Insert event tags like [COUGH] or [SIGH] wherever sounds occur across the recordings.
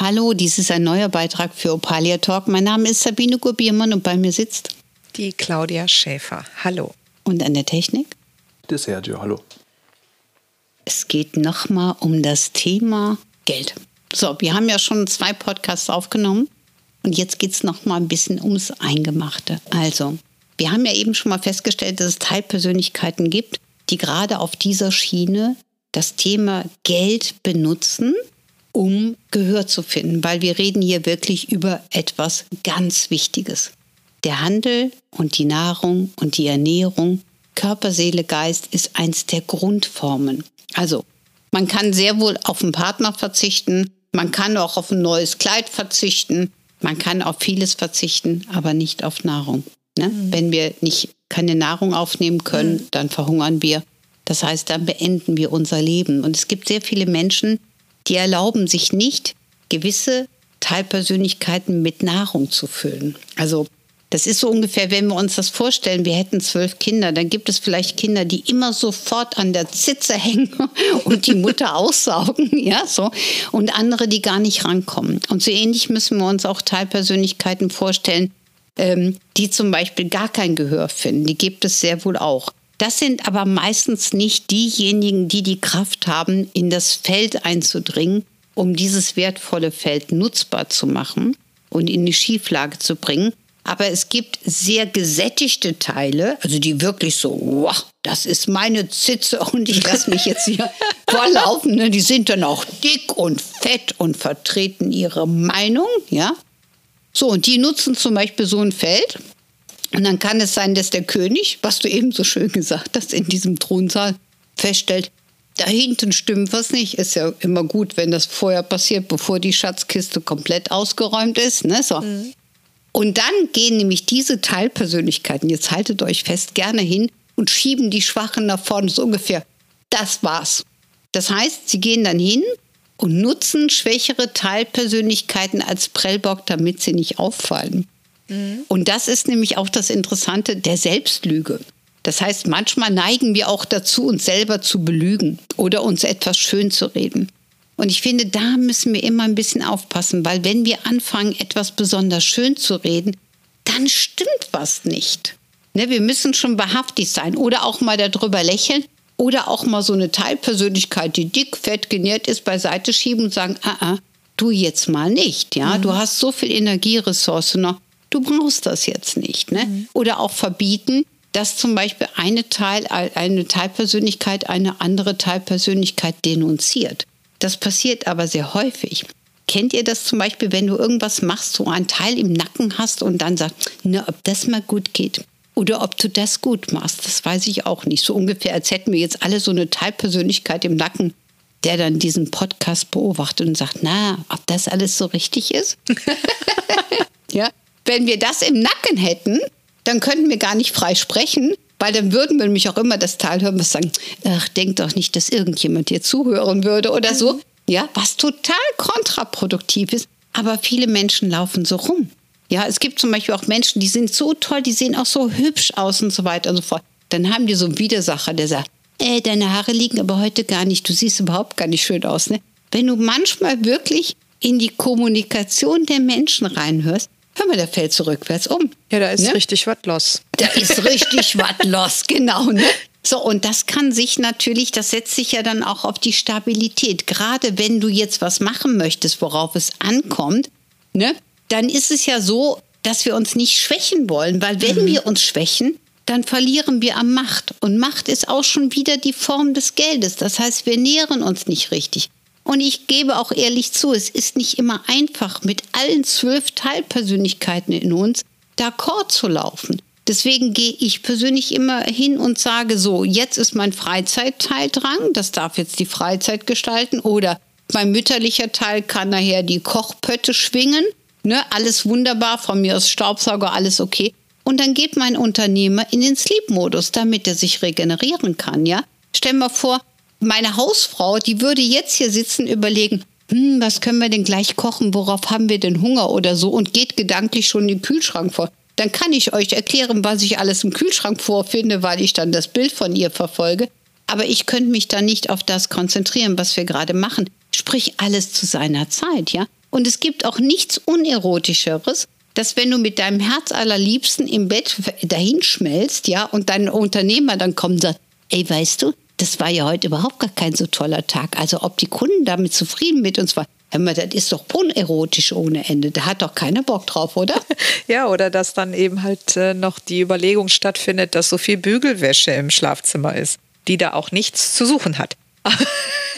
Hallo, dies ist ein neuer Beitrag für Opalia Talk. Mein Name ist Sabine Gurbiermann und bei mir sitzt die Claudia Schäfer. Hallo. Und an der Technik? Der Sergio, hallo. Es geht nochmal um das Thema Geld. So, wir haben ja schon zwei Podcasts aufgenommen und jetzt geht es nochmal ein bisschen ums Eingemachte. Also, wir haben ja eben schon mal festgestellt, dass es Teilpersönlichkeiten gibt, die gerade auf dieser Schiene das Thema Geld benutzen um Gehör zu finden, weil wir reden hier wirklich über etwas ganz Wichtiges. Der Handel und die Nahrung und die Ernährung, Körper, Seele, Geist ist eins der Grundformen. Also, man kann sehr wohl auf einen Partner verzichten, man kann auch auf ein neues Kleid verzichten, man kann auf vieles verzichten, aber nicht auf Nahrung. Ne? Mhm. Wenn wir nicht keine Nahrung aufnehmen können, mhm. dann verhungern wir. Das heißt, dann beenden wir unser Leben. Und es gibt sehr viele Menschen, die erlauben sich nicht, gewisse Teilpersönlichkeiten mit Nahrung zu füllen. Also das ist so ungefähr, wenn wir uns das vorstellen, wir hätten zwölf Kinder, dann gibt es vielleicht Kinder, die immer sofort an der Zitze hängen [LAUGHS] und die Mutter aussaugen, [LAUGHS] ja, so. Und andere, die gar nicht rankommen. Und so ähnlich müssen wir uns auch Teilpersönlichkeiten vorstellen, ähm, die zum Beispiel gar kein Gehör finden. Die gibt es sehr wohl auch. Das sind aber meistens nicht diejenigen, die die Kraft haben, in das Feld einzudringen, um dieses wertvolle Feld nutzbar zu machen und in die Schieflage zu bringen. Aber es gibt sehr gesättigte Teile, also die wirklich so, wow, das ist meine Zitze [LAUGHS] und ich lasse mich jetzt hier [LAUGHS] vorlaufen. Ne? Die sind dann auch dick und fett und vertreten ihre Meinung, ja. So, und die nutzen zum Beispiel so ein Feld und dann kann es sein, dass der König, was du eben so schön gesagt hast, in diesem Thronsaal feststellt, da hinten stimmt was nicht. Ist ja immer gut, wenn das vorher passiert, bevor die Schatzkiste komplett ausgeräumt ist. Ne? So. Mhm. Und dann gehen nämlich diese Teilpersönlichkeiten, jetzt haltet euch fest, gerne hin und schieben die Schwachen nach vorne, so ungefähr. Das war's. Das heißt, sie gehen dann hin und nutzen schwächere Teilpersönlichkeiten als Prellbock, damit sie nicht auffallen. Mhm. Und das ist nämlich auch das Interessante der Selbstlüge. Das heißt, manchmal neigen wir auch dazu, uns selber zu belügen oder uns etwas schön zu reden. Und ich finde, da müssen wir immer ein bisschen aufpassen, weil wenn wir anfangen, etwas besonders schön zu reden, dann stimmt was nicht. Ne, wir müssen schon wahrhaftig sein oder auch mal darüber lächeln oder auch mal so eine Teilpersönlichkeit, die dick, fett, genährt ist, beiseite schieben und sagen, ah, ah, du jetzt mal nicht. Ja, mhm. du hast so viel Energieressource noch du brauchst das jetzt nicht. Ne? Mhm. Oder auch verbieten, dass zum Beispiel eine, Teil, eine Teilpersönlichkeit eine andere Teilpersönlichkeit denunziert. Das passiert aber sehr häufig. Kennt ihr das zum Beispiel, wenn du irgendwas machst, so ein Teil im Nacken hast und dann sagst, na, ob das mal gut geht? Oder ob du das gut machst, das weiß ich auch nicht. So ungefähr, als hätten wir jetzt alle so eine Teilpersönlichkeit im Nacken, der dann diesen Podcast beobachtet und sagt, na, ob das alles so richtig ist? [LAUGHS] ja, wenn wir das im Nacken hätten, dann könnten wir gar nicht frei sprechen, weil dann würden wir nämlich auch immer das Teil hören und sagen, ach, denk doch nicht, dass irgendjemand dir zuhören würde oder so. Ja, was total kontraproduktiv ist. Aber viele Menschen laufen so rum. Ja, es gibt zum Beispiel auch Menschen, die sind so toll, die sehen auch so hübsch aus und so weiter und so fort. Dann haben die so einen Widersacher, der sagt, äh, deine Haare liegen aber heute gar nicht, du siehst überhaupt gar nicht schön aus. Ne? Wenn du manchmal wirklich in die Kommunikation der Menschen reinhörst, hör mal, der fällt so rückwärts um. Ja, da ist ne? richtig was los. Da ist richtig was los, genau. Ne? So, und das kann sich natürlich, das setzt sich ja dann auch auf die Stabilität. Gerade wenn du jetzt was machen möchtest, worauf es ankommt, ne, dann ist es ja so, dass wir uns nicht schwächen wollen, weil wenn mhm. wir uns schwächen, dann verlieren wir an Macht. Und Macht ist auch schon wieder die Form des Geldes. Das heißt, wir nähren uns nicht richtig. Und ich gebe auch ehrlich zu, es ist nicht immer einfach, mit allen zwölf Teilpersönlichkeiten in uns d'accord zu laufen. Deswegen gehe ich persönlich immer hin und sage so, jetzt ist mein Freizeitteil dran, das darf jetzt die Freizeit gestalten oder mein mütterlicher Teil kann nachher die Kochpötte schwingen, ne, alles wunderbar, von mir aus Staubsauger, alles okay. Und dann geht mein Unternehmer in den Sleep-Modus, damit er sich regenerieren kann, ja. Stell mal vor, meine Hausfrau, die würde jetzt hier sitzen, überlegen, hm, was können wir denn gleich kochen, worauf haben wir denn Hunger oder so und geht gedanklich schon den Kühlschrank vor. Dann kann ich euch erklären, was ich alles im Kühlschrank vorfinde, weil ich dann das Bild von ihr verfolge. Aber ich könnte mich dann nicht auf das konzentrieren, was wir gerade machen. Sprich alles zu seiner Zeit, ja. Und es gibt auch nichts Unerotischeres, dass wenn du mit deinem Herz allerliebsten im Bett dahinschmelzt, ja, und dein Unternehmer dann kommt und sagt, ey, weißt du, das war ja heute überhaupt gar kein so toller Tag. Also ob die Kunden damit zufrieden mit uns waren, das ist doch unerotisch ohne Ende. Da hat doch keiner Bock drauf, oder? [LAUGHS] Ja, oder dass dann eben halt äh, noch die Überlegung stattfindet, dass so viel Bügelwäsche im Schlafzimmer ist, die da auch nichts zu suchen hat. [LAUGHS]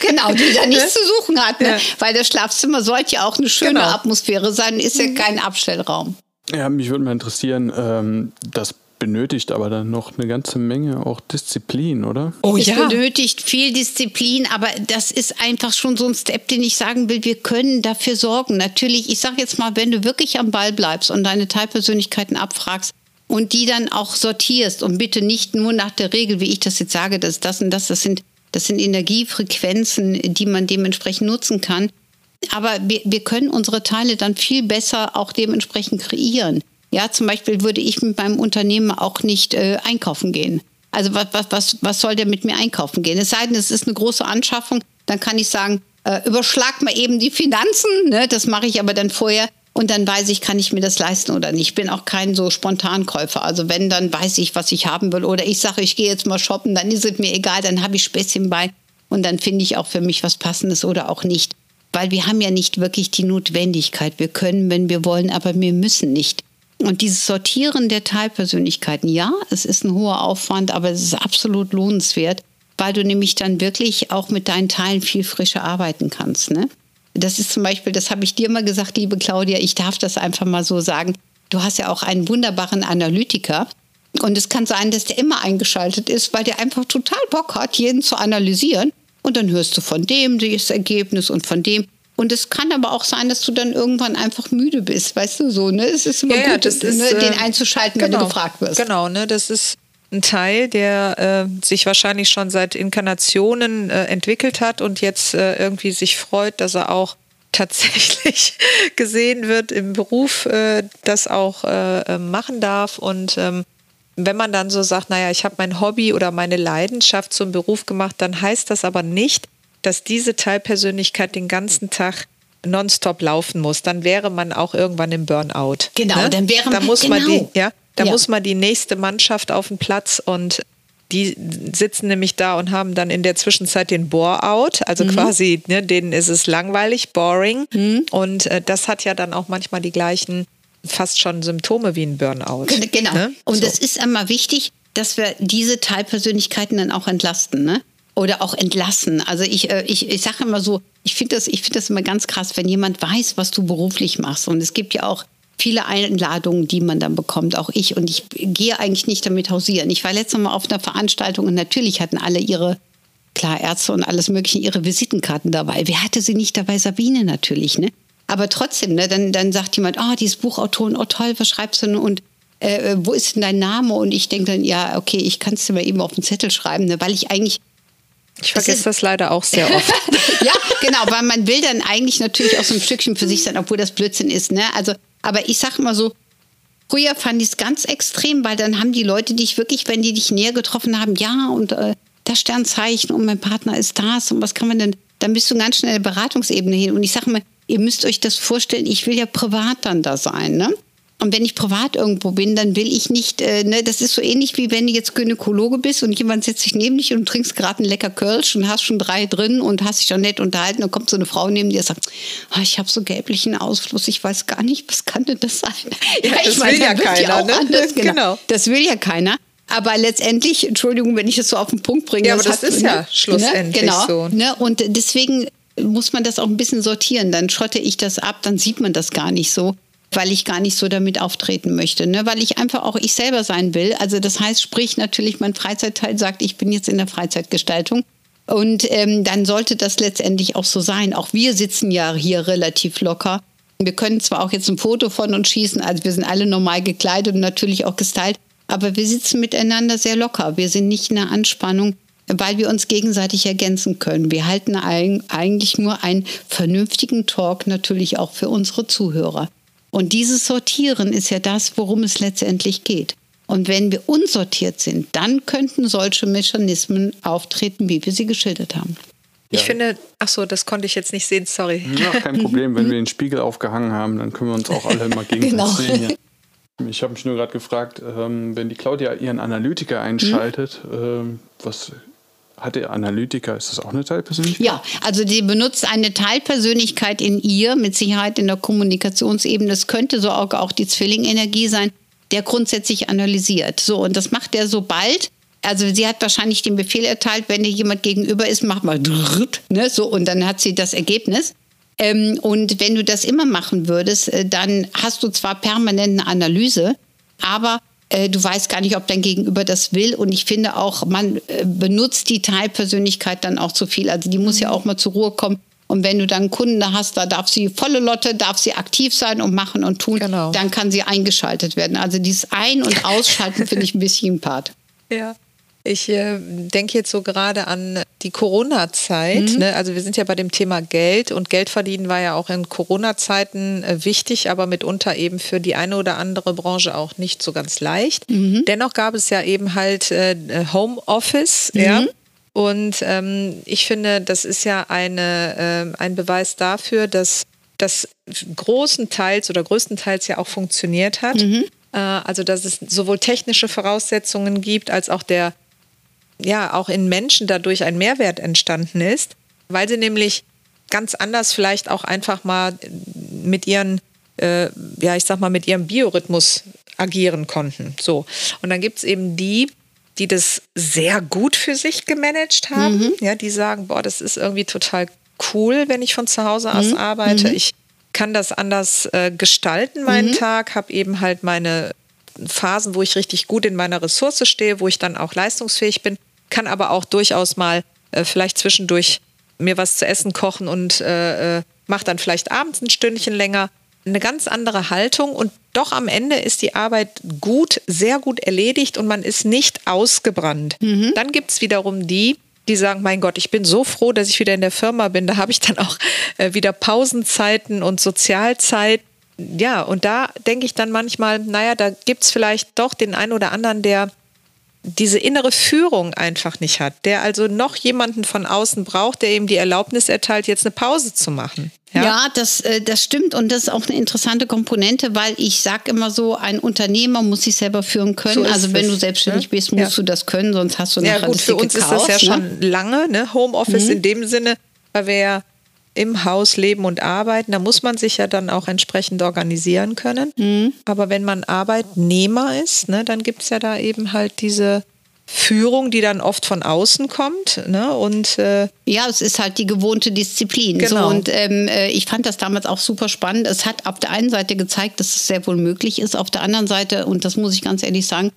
Genau, die da nichts [LAUGHS] zu suchen hat, ne? Ja. weil das Schlafzimmer sollte ja auch eine schöne genau. Atmosphäre sein, ist ja mhm. kein Abstellraum. Ja, mich würde mal interessieren, ähm, das benötigt aber dann noch eine ganze Menge auch Disziplin, oder? Oh es ja. benötigt viel Disziplin, aber das ist einfach schon so ein Step, den ich sagen will, wir können dafür sorgen. Natürlich, ich sage jetzt mal, wenn du wirklich am Ball bleibst und deine Teilpersönlichkeiten abfragst und die dann auch sortierst und bitte nicht nur nach der Regel, wie ich das jetzt sage, dass das und das, das sind, das sind Energiefrequenzen, die man dementsprechend nutzen kann. Aber wir, wir können unsere Teile dann viel besser auch dementsprechend kreieren. Ja, zum Beispiel würde ich mit meinem Unternehmen auch nicht äh, einkaufen gehen. Also was, was, was, was soll der mit mir einkaufen gehen? Es sei denn, es ist eine große Anschaffung, dann kann ich sagen, äh, überschlag mal eben die Finanzen. Ne? Das mache ich aber dann vorher. Und dann weiß ich, kann ich mir das leisten oder nicht. Ich bin auch kein so Spontankäufer. Also wenn, dann weiß ich, was ich haben will. Oder ich sage, ich gehe jetzt mal shoppen, dann ist es mir egal, dann habe ich Späßchen bei. Und dann finde ich auch für mich was Passendes oder auch nicht. Weil wir haben ja nicht wirklich die Notwendigkeit. Wir können, wenn wir wollen, aber wir müssen nicht. Und dieses Sortieren der Teilpersönlichkeiten, ja, es ist ein hoher Aufwand, aber es ist absolut lohnenswert, weil du nämlich dann wirklich auch mit deinen Teilen viel frischer arbeiten kannst. Ne? Das ist zum Beispiel, das habe ich dir mal gesagt, liebe Claudia, ich darf das einfach mal so sagen. Du hast ja auch einen wunderbaren Analytiker. Und es kann sein, dass der immer eingeschaltet ist, weil der einfach total Bock hat, jeden zu analysieren. Und dann hörst du von dem das Ergebnis und von dem. Und es kann aber auch sein, dass du dann irgendwann einfach müde bist, weißt du so. Ne? Es ist immer ja, gut, ja, ist, ne, den äh, einzuschalten, genau, wenn du genau. gefragt wirst. Genau, ne? das ist ein Teil, der äh, sich wahrscheinlich schon seit Inkarnationen äh, entwickelt hat und jetzt äh, irgendwie sich freut, dass er auch [LAUGHS] tatsächlich gesehen wird im Beruf, äh, das auch äh, machen darf. Und ähm, wenn man dann so sagt, naja, ich habe mein Hobby oder meine Leidenschaft zum Beruf gemacht, dann heißt das aber nicht, dass diese Teilpersönlichkeit den ganzen Tag nonstop laufen muss, dann wäre man auch irgendwann im Burnout. Genau, ne? dann wäre da muss genau. man die, ja, da ja. muss man die nächste Mannschaft auf den Platz und die sitzen nämlich da und haben dann in der Zwischenzeit den Bore-out, also mhm. quasi, ne, denen ist es langweilig, boring. Mhm. Und äh, das hat ja dann auch manchmal die gleichen, fast schon Symptome wie ein Burnout. Genau. Ne? Und es so. ist immer wichtig, dass wir diese Teilpersönlichkeiten dann auch entlasten. Ne? Oder auch entlassen. Also ich, äh, ich, ich sage immer so, ich finde das, find das immer ganz krass, wenn jemand weiß, was du beruflich machst. Und es gibt ja auch viele Einladungen, die man dann bekommt, auch ich. Und ich gehe eigentlich nicht damit hausieren. Ich war letztes Mal auf einer Veranstaltung und natürlich hatten alle ihre, klar, Ärzte und alles Mögliche, ihre Visitenkarten dabei. Wer hatte sie nicht dabei? Sabine natürlich, ne? Aber trotzdem, ne, dann, dann sagt jemand, oh, dieses Buchautorin, oh toll, was schreibst du denn? Und äh, wo ist denn dein Name? Und ich denke dann, ja, okay, ich kann es dir mal eben auf den Zettel schreiben, ne, weil ich eigentlich ich vergesse das, das leider auch sehr oft. [LAUGHS] ja, genau, weil man will dann eigentlich natürlich auch so ein Stückchen für sich sein, obwohl das Blödsinn ist. Ne? Also, aber ich sag mal so, früher fand ich es ganz extrem, weil dann haben die Leute dich wirklich, wenn die dich näher getroffen haben, ja, und äh, das Sternzeichen und mein Partner ist das und was kann man denn, dann bist du ganz schnell in der Beratungsebene hin. Und ich sage mal, ihr müsst euch das vorstellen, ich will ja privat dann da sein. Ne? Und wenn ich privat irgendwo bin, dann will ich nicht, äh, ne, das ist so ähnlich wie wenn du jetzt Gynäkologe bist und jemand setzt sich neben dich und trinkst gerade einen lecker Kölsch und hast schon drei drin und hast dich dann nett unterhalten und kommt so eine Frau neben dir und sagt, oh, ich habe so gelblichen Ausfluss, ich weiß gar nicht, was kann denn das sein? Ja, [LAUGHS] das meine, will ja keiner. Ne? Anders, [LAUGHS] genau. genau. Das will ja keiner. Aber letztendlich, Entschuldigung, wenn ich das so auf den Punkt bringe. Ja, aber das, das ist ne, ja schlussendlich ne, genau, so. Ne, und deswegen muss man das auch ein bisschen sortieren. Dann schotte ich das ab, dann sieht man das gar nicht so weil ich gar nicht so damit auftreten möchte, ne? weil ich einfach auch ich selber sein will. Also das heißt, sprich natürlich, mein Freizeitteil sagt, ich bin jetzt in der Freizeitgestaltung. Und ähm, dann sollte das letztendlich auch so sein. Auch wir sitzen ja hier relativ locker. Wir können zwar auch jetzt ein Foto von uns schießen, also wir sind alle normal gekleidet und natürlich auch gestylt, aber wir sitzen miteinander sehr locker. Wir sind nicht in der Anspannung, weil wir uns gegenseitig ergänzen können. Wir halten eigentlich nur einen vernünftigen Talk natürlich auch für unsere Zuhörer. Und dieses Sortieren ist ja das, worum es letztendlich geht. Und wenn wir unsortiert sind, dann könnten solche Mechanismen auftreten, wie wir sie geschildert haben. Ich ja. finde, ach so, das konnte ich jetzt nicht sehen, sorry. Ja, kein Problem. Wenn wir den Spiegel aufgehangen haben, dann können wir uns auch alle mal gegenseitig genau. sehen. Ja. Ich habe mich nur gerade gefragt, ähm, wenn die Claudia ihren Analytiker einschaltet, mhm. was hat der Analytiker, ist das auch eine Teilpersönlichkeit? Ja, also die benutzt eine Teilpersönlichkeit in ihr, mit Sicherheit in der Kommunikationsebene. Das könnte so auch, auch die Zwillingenergie sein, der grundsätzlich analysiert. So, und das macht er sobald. Also sie hat wahrscheinlich den Befehl erteilt, wenn dir jemand gegenüber ist, mach mal ne, so und dann hat sie das Ergebnis. Ähm, und wenn du das immer machen würdest, äh, dann hast du zwar permanent eine Analyse, aber äh, du weißt gar nicht, ob dein Gegenüber das will. Und ich finde auch, man äh, benutzt die Teilpersönlichkeit dann auch zu viel. Also die muss ja auch mal zur Ruhe kommen. Und wenn du dann Kunden hast, da darf sie volle Lotte, darf sie aktiv sein und machen und tun, genau. dann kann sie eingeschaltet werden. Also dieses Ein- und [LAUGHS] Ausschalten finde ich ein bisschen ein Part. Ja. Ich äh, denke jetzt so gerade an die Corona-Zeit. Mhm. Ne? Also wir sind ja bei dem Thema Geld und Geld verdienen war ja auch in Corona-Zeiten äh, wichtig, aber mitunter eben für die eine oder andere Branche auch nicht so ganz leicht. Mhm. Dennoch gab es ja eben halt äh, Homeoffice, mhm. ja. Und ähm, ich finde, das ist ja eine, äh, ein Beweis dafür, dass das großenteils oder größtenteils ja auch funktioniert hat. Mhm. Äh, also dass es sowohl technische Voraussetzungen gibt, als auch der ja auch in Menschen dadurch ein Mehrwert entstanden ist, weil sie nämlich ganz anders vielleicht auch einfach mal mit ihren, äh, ja, ich sag mal, mit ihrem Biorhythmus agieren konnten. So. Und dann gibt es eben die, die das sehr gut für sich gemanagt haben, mhm. ja, die sagen, boah, das ist irgendwie total cool, wenn ich von zu Hause aus mhm. arbeite. Mhm. Ich kann das anders äh, gestalten, meinen mhm. Tag, habe eben halt meine Phasen, wo ich richtig gut in meiner Ressource stehe, wo ich dann auch leistungsfähig bin kann aber auch durchaus mal äh, vielleicht zwischendurch mir was zu essen kochen und äh, äh, mache dann vielleicht abends ein Stündchen länger. Eine ganz andere Haltung und doch am Ende ist die Arbeit gut, sehr gut erledigt und man ist nicht ausgebrannt. Mhm. Dann gibt es wiederum die, die sagen, mein Gott, ich bin so froh, dass ich wieder in der Firma bin. Da habe ich dann auch äh, wieder Pausenzeiten und Sozialzeit. Ja, und da denke ich dann manchmal, naja, da gibt es vielleicht doch den einen oder anderen, der diese innere Führung einfach nicht hat, der also noch jemanden von außen braucht, der ihm die Erlaubnis erteilt, jetzt eine Pause zu machen. Ja, ja das, äh, das stimmt und das ist auch eine interessante Komponente, weil ich sage immer so, ein Unternehmer muss sich selber führen können. So also wenn es, du selbstständig ne? bist, musst ja. du das können, sonst hast du nachher ja, gut, für uns Chaos, ist das ja ne? schon lange, ne? Homeoffice mhm. in dem Sinne, weil wir ja im Haus leben und arbeiten. Da muss man sich ja dann auch entsprechend organisieren können. Mhm. Aber wenn man Arbeitnehmer ist, ne, dann gibt es ja da eben halt diese Führung, die dann oft von außen kommt. Ne? Und, äh ja, es ist halt die gewohnte Disziplin. Genau. So, und ähm, äh, ich fand das damals auch super spannend. Es hat auf der einen Seite gezeigt, dass es sehr wohl möglich ist. Auf der anderen Seite, und das muss ich ganz ehrlich sagen,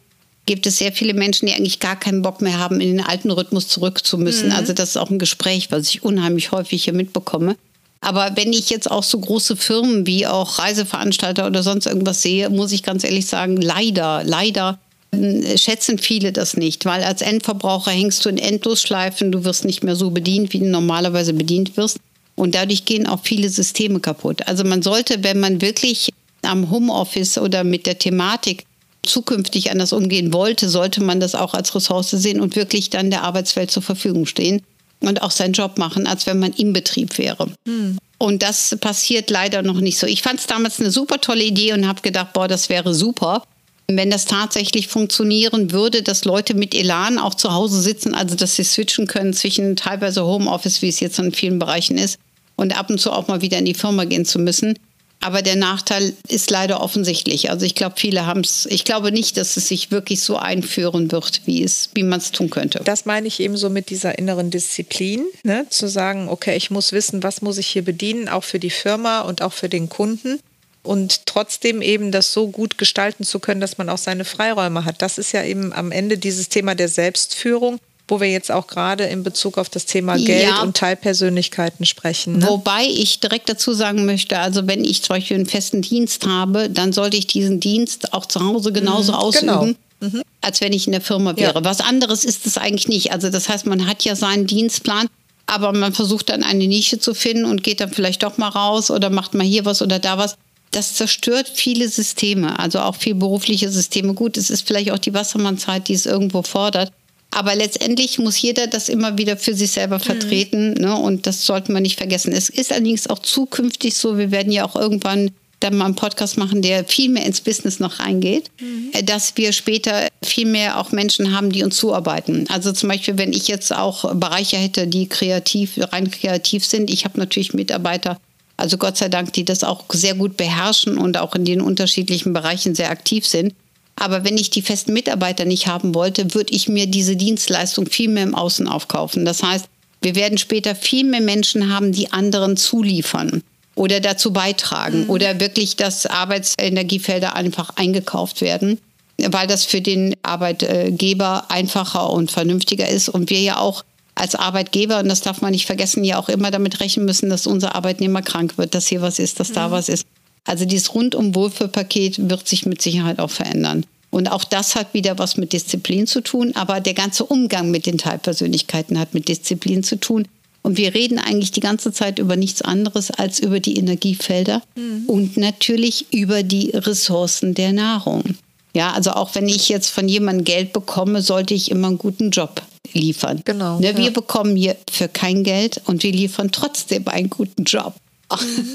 gibt es sehr viele Menschen, die eigentlich gar keinen Bock mehr haben, in den alten Rhythmus zurück zu müssen. Mhm. Also das ist auch ein Gespräch, was ich unheimlich häufig hier mitbekomme. Aber wenn ich jetzt auch so große Firmen wie auch Reiseveranstalter oder sonst irgendwas sehe, muss ich ganz ehrlich sagen, leider, leider äh, schätzen viele das nicht, weil als Endverbraucher hängst du in Endlosschleifen, du wirst nicht mehr so bedient, wie du normalerweise bedient wirst. Und dadurch gehen auch viele Systeme kaputt. Also man sollte, wenn man wirklich am Homeoffice oder mit der Thematik zukünftig anders umgehen wollte, sollte man das auch als Ressource sehen und wirklich dann der Arbeitswelt zur Verfügung stehen und auch seinen Job machen, als wenn man im Betrieb wäre. Hm. Und das passiert leider noch nicht so. Ich fand es damals eine super tolle Idee und habe gedacht, boah, das wäre super, wenn das tatsächlich funktionieren würde, dass Leute mit Elan auch zu Hause sitzen, also dass sie switchen können zwischen teilweise Homeoffice, wie es jetzt in vielen Bereichen ist, und ab und zu auch mal wieder in die Firma gehen zu müssen. Aber der Nachteil ist leider offensichtlich. Also ich glaube, viele haben es, ich glaube nicht, dass es sich wirklich so einführen wird, wie, es, wie man es tun könnte. Das meine ich eben so mit dieser inneren Disziplin, ne? zu sagen, okay, ich muss wissen, was muss ich hier bedienen, auch für die Firma und auch für den Kunden. Und trotzdem eben das so gut gestalten zu können, dass man auch seine Freiräume hat. Das ist ja eben am Ende dieses Thema der Selbstführung. Wo wir jetzt auch gerade in Bezug auf das Thema Geld ja. und Teilpersönlichkeiten sprechen. Ne? Wobei ich direkt dazu sagen möchte, also wenn ich zum Beispiel einen festen Dienst habe, dann sollte ich diesen Dienst auch zu Hause genauso mhm, ausüben. Genau. Mhm. Als wenn ich in der Firma wäre. Ja. Was anderes ist es eigentlich nicht. Also, das heißt, man hat ja seinen Dienstplan, aber man versucht dann eine Nische zu finden und geht dann vielleicht doch mal raus oder macht mal hier was oder da was das zerstört viele Systeme, also auch viel berufliche Systeme. Gut, es ist vielleicht auch die Wassermannzeit, die es irgendwo fordert. Aber letztendlich muss jeder das immer wieder für sich selber mhm. vertreten. Mhm. Ne? Und das sollte man nicht vergessen. Es ist allerdings auch zukünftig so, wir werden ja auch irgendwann dann mal einen Podcast machen, der viel mehr ins Business noch reingeht, mhm. Äh, dass wir später viel mehr auch Menschen haben, die uns zuarbeiten. Also zum Beispiel, wenn ich jetzt auch Bereiche hätte, die kreativ, rein kreativ sind. Ich habe natürlich Mitarbeiter, also Gott sei Dank, die das auch sehr gut beherrschen und auch in den unterschiedlichen Bereichen sehr aktiv sind. Aber wenn ich die festen Mitarbeiter nicht haben wollte, würde ich mir diese Dienstleistung viel mehr im Außen aufkaufen. Das heißt, wir werden später viel mehr Menschen haben, die anderen zuliefern oder dazu beitragen mhm. oder wirklich, dass Arbeitsenergiefelder einfach eingekauft werden, weil das für den Arbeitgeber einfacher und vernünftiger ist und wir ja auch als Arbeitgeber, und das darf man nicht vergessen, ja auch immer damit rechnen müssen, dass unser Arbeitnehmer krank wird, dass hier was ist, dass da mhm. was ist. Also dieses rundum Wohlfühlpaket wird sich mit Sicherheit auch verändern. Und auch das hat wieder was mit Disziplin zu tun, aber der ganze Umgang mit den Teilpersönlichkeiten hat mit Disziplin zu tun. Und wir reden eigentlich die ganze Zeit über nichts anderes als über die Energiefelder mhm. und natürlich über die Ressourcen der Nahrung. Ja, also auch wenn ich jetzt von jemandem Geld bekomme, sollte ich immer einen guten Job liefern. Genau. Ne, wir ja. bekommen hier für kein Geld und wir liefern trotzdem einen guten Job. Mhm.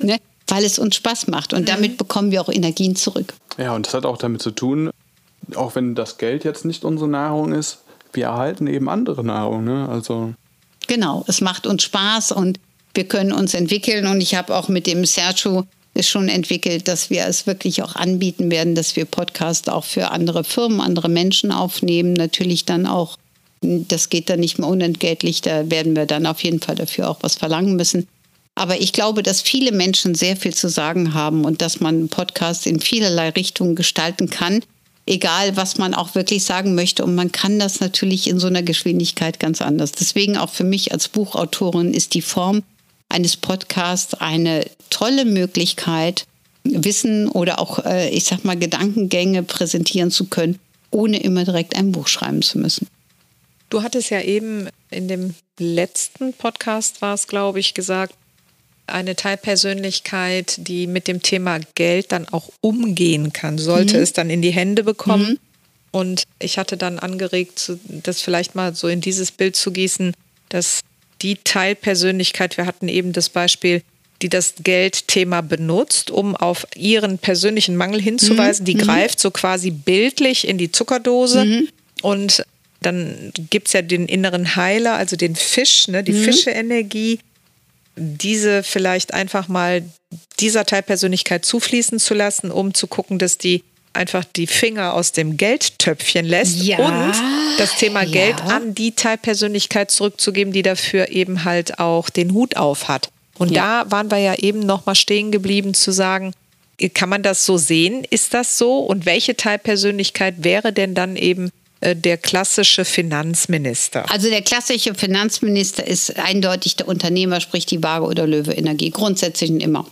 [LAUGHS] ne? Weil es uns Spaß macht und mhm. damit bekommen wir auch Energien zurück. Ja, und das hat auch damit zu tun, auch wenn das Geld jetzt nicht unsere Nahrung ist, wir erhalten eben andere Nahrung. Ne? Also genau, es macht uns Spaß und wir können uns entwickeln. Und ich habe auch mit dem Sergio ist schon entwickelt, dass wir es wirklich auch anbieten werden, dass wir Podcasts auch für andere Firmen, andere Menschen aufnehmen. Natürlich dann auch, das geht dann nicht mehr unentgeltlich, da werden wir dann auf jeden Fall dafür auch was verlangen müssen. Aber ich glaube, dass viele Menschen sehr viel zu sagen haben und dass man Podcasts in vielerlei Richtungen gestalten kann, egal was man auch wirklich sagen möchte. Und man kann das natürlich in so einer Geschwindigkeit ganz anders. Deswegen auch für mich als Buchautorin ist die Form eines Podcasts eine tolle Möglichkeit, Wissen oder auch, äh, ich sag mal, Gedankengänge präsentieren zu können, ohne immer direkt ein Buch schreiben zu müssen. Du hattest ja eben in dem letzten Podcast, war es, glaube ich, gesagt, eine Teilpersönlichkeit, die mit dem Thema Geld dann auch umgehen kann, sollte mhm. es dann in die Hände bekommen. Mhm. Und ich hatte dann angeregt, das vielleicht mal so in dieses Bild zu gießen, dass die Teilpersönlichkeit, wir hatten eben das Beispiel, die das Geldthema benutzt, um auf ihren persönlichen Mangel hinzuweisen. Mhm. Die mhm. greift so quasi bildlich in die Zuckerdose mhm. und dann gibt es ja den inneren Heiler, also den Fisch, ne, die mhm. Fische-Energie, diese vielleicht einfach mal dieser Teilpersönlichkeit zufließen zu lassen, um zu gucken, dass die einfach die Finger aus dem Geldtöpfchen lässt ja, und das Thema ja. Geld an die Teilpersönlichkeit zurückzugeben, die dafür eben halt auch den Hut auf hat. Und ja. da waren wir ja eben noch mal stehen geblieben zu sagen, kann man das so sehen? Ist das so? Und welche Teilpersönlichkeit wäre denn dann eben der klassische Finanzminister? Also der klassische Finanzminister ist eindeutig der Unternehmer, sprich die Waage oder Löwe Energie, grundsätzlich und immer.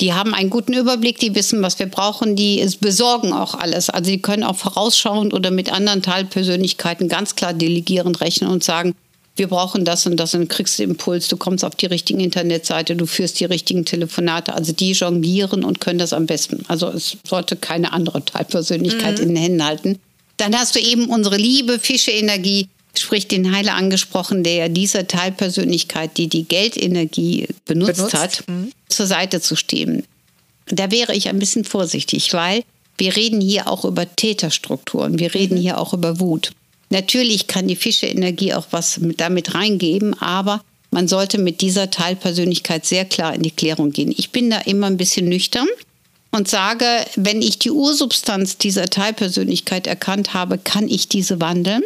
Die haben einen guten Überblick, die wissen, was wir brauchen, die besorgen auch alles. Also die können auch vorausschauend oder mit anderen Teilpersönlichkeiten ganz klar delegierend rechnen und sagen, wir brauchen das und das und kriegst den Impuls, du kommst auf die richtige Internetseite, du führst die richtigen Telefonate. Also die jonglieren und können das am besten. Also es sollte keine andere Teilpersönlichkeit mhm. in den Händen halten. Dann hast du eben unsere liebe Fische-Energie, sprich den Heiler angesprochen, der dieser Teilpersönlichkeit, die die Geldenergie benutzt, benutzt. hat, mhm. zur Seite zu stehen. Da wäre ich ein bisschen vorsichtig, weil wir reden hier auch über Täterstrukturen, wir reden mhm. hier auch über Wut. Natürlich kann die Fische-Energie auch was mit, damit reingeben, aber man sollte mit dieser Teilpersönlichkeit sehr klar in die Klärung gehen. Ich bin da immer ein bisschen nüchtern und sage, wenn ich die Ursubstanz dieser Teilpersönlichkeit erkannt habe, kann ich diese wandeln.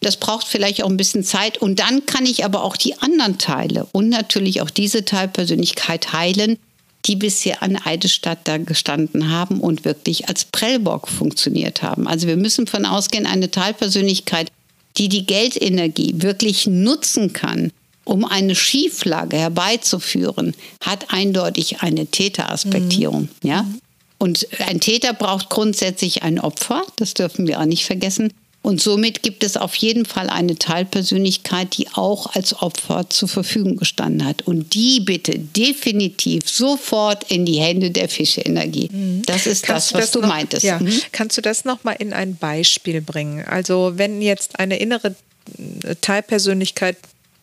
Das braucht vielleicht auch ein bisschen Zeit. Und dann kann ich aber auch die anderen Teile und natürlich auch diese Teilpersönlichkeit heilen, die bisher an Eidesstadt da gestanden haben und wirklich als Prellbock funktioniert haben. Also wir müssen von ausgehen, eine Teilpersönlichkeit, die die Geldenergie wirklich nutzen kann, um eine Schieflage herbeizuführen, hat eindeutig eine Täteraspektierung. Mhm. Ja? Und ein Täter braucht grundsätzlich ein Opfer, das dürfen wir auch nicht vergessen. Und somit gibt es auf jeden Fall eine Teilpersönlichkeit, die auch als Opfer zur Verfügung gestanden hat. Und die bitte definitiv sofort in die Hände der Fischeenergie. Mhm. Das ist Kannst das, was du, das du noch, meintest. Ja. Mhm. Kannst du das nochmal in ein Beispiel bringen? Also wenn jetzt eine innere äh, Teilpersönlichkeit,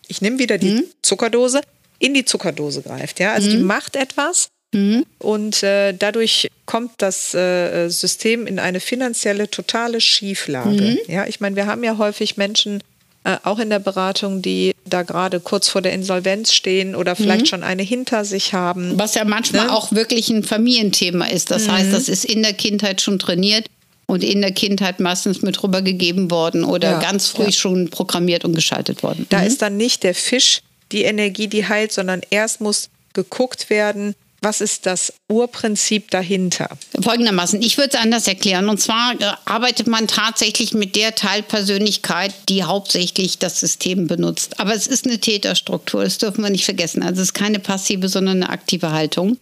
ich nehme wieder die mhm. Zuckerdose, in die Zuckerdose greift. Ja? Also die mhm. macht etwas Mhm. Und äh, dadurch kommt das äh, System in eine finanzielle totale Schieflage. Mhm. Ja, ich meine, wir haben ja häufig Menschen, äh, auch in der Beratung, die da gerade kurz vor der Insolvenz stehen oder vielleicht mhm. schon eine hinter sich haben. Was ja manchmal ne? auch wirklich ein Familienthema ist. Das heißt, mhm. das ist in der Kindheit schon trainiert und in der Kindheit meistens mit rübergegeben worden oder ja, ganz früh ja. schon programmiert und geschaltet worden. Da mhm. ist dann nicht der Fisch die Energie, die heilt, sondern erst muss geguckt werden, was ist das Urprinzip dahinter? Folgendermaßen, ich würde es anders erklären. Und zwar äh, arbeitet man tatsächlich mit der Teilpersönlichkeit, die hauptsächlich das System benutzt. Aber es ist eine Täterstruktur, das dürfen wir nicht vergessen. Also es ist keine passive, sondern eine aktive Haltung.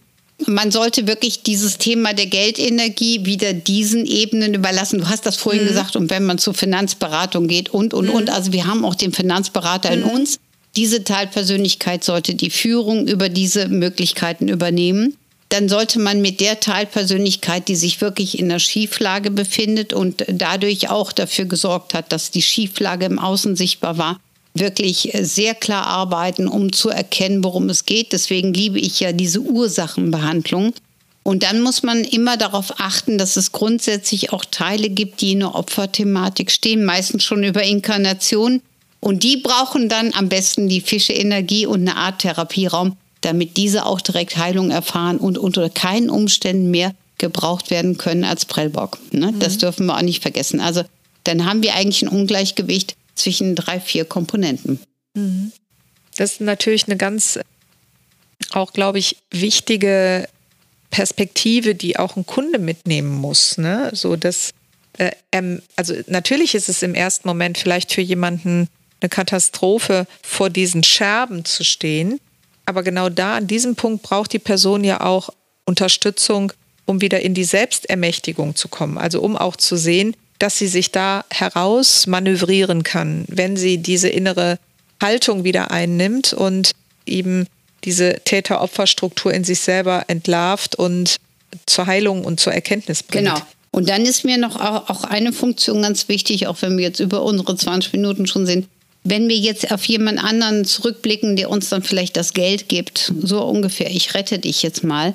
Man sollte wirklich dieses Thema der Geldenergie wieder diesen Ebenen überlassen. Du hast das vorhin mhm. gesagt, und wenn man zur Finanzberatung geht und, und, mhm. und. Also wir haben auch den Finanzberater mhm. in uns diese Teilpersönlichkeit sollte die Führung über diese Möglichkeiten übernehmen. Dann sollte man mit der Teilpersönlichkeit, die sich wirklich in der Schieflage befindet und dadurch auch dafür gesorgt hat, dass die Schieflage im Außen sichtbar war, wirklich sehr klar arbeiten, um zu erkennen, worum es geht. Deswegen liebe ich ja diese Ursachenbehandlung. Und dann muss man immer darauf achten, dass es grundsätzlich auch Teile gibt, die in der Opferthematik stehen, meistens schon über Inkarnation und die brauchen dann am besten die Fischeenergie und eine Art Therapieraum, damit diese auch direkt Heilung erfahren und unter keinen Umständen mehr gebraucht werden können als Prellbock. Ne? Mhm. Das dürfen wir auch nicht vergessen. Also dann haben wir eigentlich ein Ungleichgewicht zwischen drei, vier Komponenten. Mhm. Das ist natürlich eine ganz, auch glaube ich, wichtige Perspektive, die auch ein Kunde mitnehmen muss. Ne? So dass, äh, ähm, also natürlich ist es im ersten Moment vielleicht für jemanden eine Katastrophe, vor diesen Scherben zu stehen. Aber genau da, an diesem Punkt, braucht die Person ja auch Unterstützung, um wieder in die Selbstermächtigung zu kommen. Also um auch zu sehen, dass sie sich da heraus manövrieren kann, wenn sie diese innere Haltung wieder einnimmt und eben diese Täter-Opfer-Struktur in sich selber entlarvt und zur Heilung und zur Erkenntnis bringt. Genau. Und dann ist mir noch auch eine Funktion ganz wichtig, auch wenn wir jetzt über unsere 20 Minuten schon sind. Wenn wir jetzt auf jemand anderen zurückblicken, der uns dann vielleicht das Geld gibt, so ungefähr, ich rette dich jetzt mal,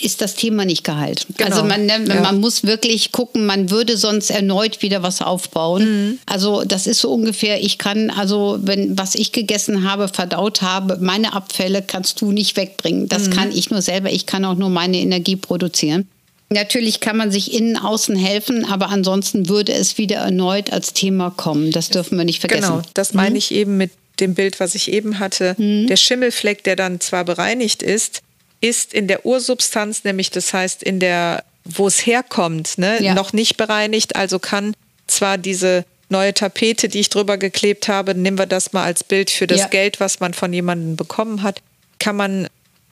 ist das Thema nicht geheilt. Genau. Also man, ne, ja. man muss wirklich gucken, man würde sonst erneut wieder was aufbauen. Mhm. Also das ist so ungefähr, ich kann, also wenn was ich gegessen habe, verdaut habe, meine Abfälle kannst du nicht wegbringen. Das mhm. kann ich nur selber, ich kann auch nur meine Energie produzieren. Natürlich kann man sich innen, außen helfen, aber ansonsten würde es wieder erneut als Thema kommen. Das dürfen wir nicht vergessen. Genau, das meine mhm. ich eben mit dem Bild, was ich eben hatte. Mhm. Der Schimmelfleck, der dann zwar bereinigt ist, ist in der Ursubstanz, nämlich das heißt in der, wo es herkommt, ne, ja. noch nicht bereinigt. Also kann zwar diese neue Tapete, die ich drüber geklebt habe, nehmen wir das mal als Bild für das ja. Geld, was man von jemandem bekommen hat, kann man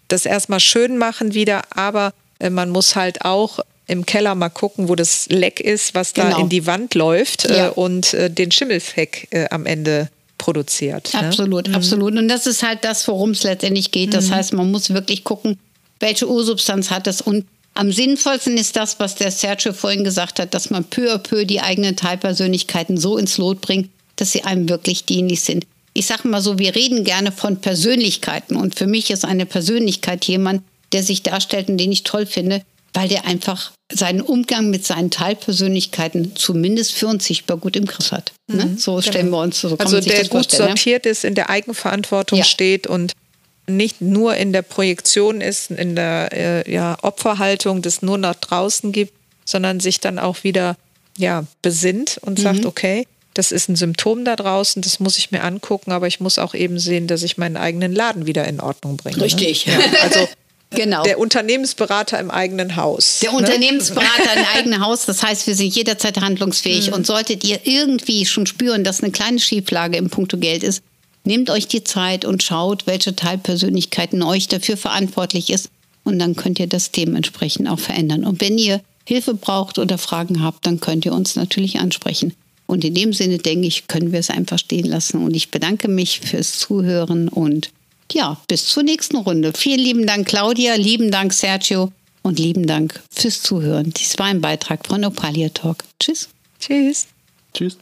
das erstmal schön machen wieder, aber man muss halt auch im Keller mal gucken, wo das Leck ist, was da genau. in die Wand läuft äh, ja. und äh, den Schimmelfleck am Ende produziert. Ne? Absolut, ne? absolut. Und das ist halt das, worum es letztendlich geht. Das mhm. heißt, man muss wirklich gucken, welche Ursubstanz hat es. Und am sinnvollsten ist das, was der Sergio vorhin gesagt hat, dass man peu à peu die eigenen Teilpersönlichkeiten so ins Lot bringt, dass sie einem wirklich dienlich sind. Ich sage mal so, wir reden gerne von Persönlichkeiten. Und für mich ist eine Persönlichkeit jemand, der sich darstellt und den ich toll finde, weil der einfach seinen Umgang mit seinen Teilpersönlichkeiten zumindest für uns sichtbar gut im Griff hat. Ne? Mhm, so stellen genau. wir uns so. Also der gut sortiert ist, in der Eigenverantwortung ja. steht und nicht nur in der Projektion ist, in der äh, ja, Opferhaltung, das nur nach draußen gibt, sondern sich dann auch wieder ja, besinnt und mhm. sagt, okay, das ist ein Symptom da draußen, das muss ich mir angucken, aber ich muss auch eben sehen, dass ich meinen eigenen Laden wieder in Ordnung bringe. Ne? Richtig. Ne? Ja, also Genau. Der Unternehmensberater im eigenen Haus. Der ne? Unternehmensberater im [LAUGHS] eigenen Haus. Das heißt, wir sind jederzeit handlungsfähig. Mhm. Und solltet ihr irgendwie schon spüren, dass eine kleine Schieflage im Punkto Geld ist, nehmt euch die Zeit und schaut, welche Teilpersönlichkeit in euch dafür verantwortlich ist. Und dann könnt ihr das dementsprechend auch verändern. Und wenn ihr Hilfe braucht oder Fragen habt, dann könnt ihr uns natürlich ansprechen. Und in dem Sinne, denke ich, können wir es einfach stehen lassen. Und ich bedanke mich fürs Zuhören und ja, bis zur nächsten Runde. Vielen lieben Dank, Claudia, lieben Dank, Sergio und lieben Dank fürs Zuhören. Dies war ein Beitrag von Opalia Talk. Tschüss. Tschüss. Tschüss.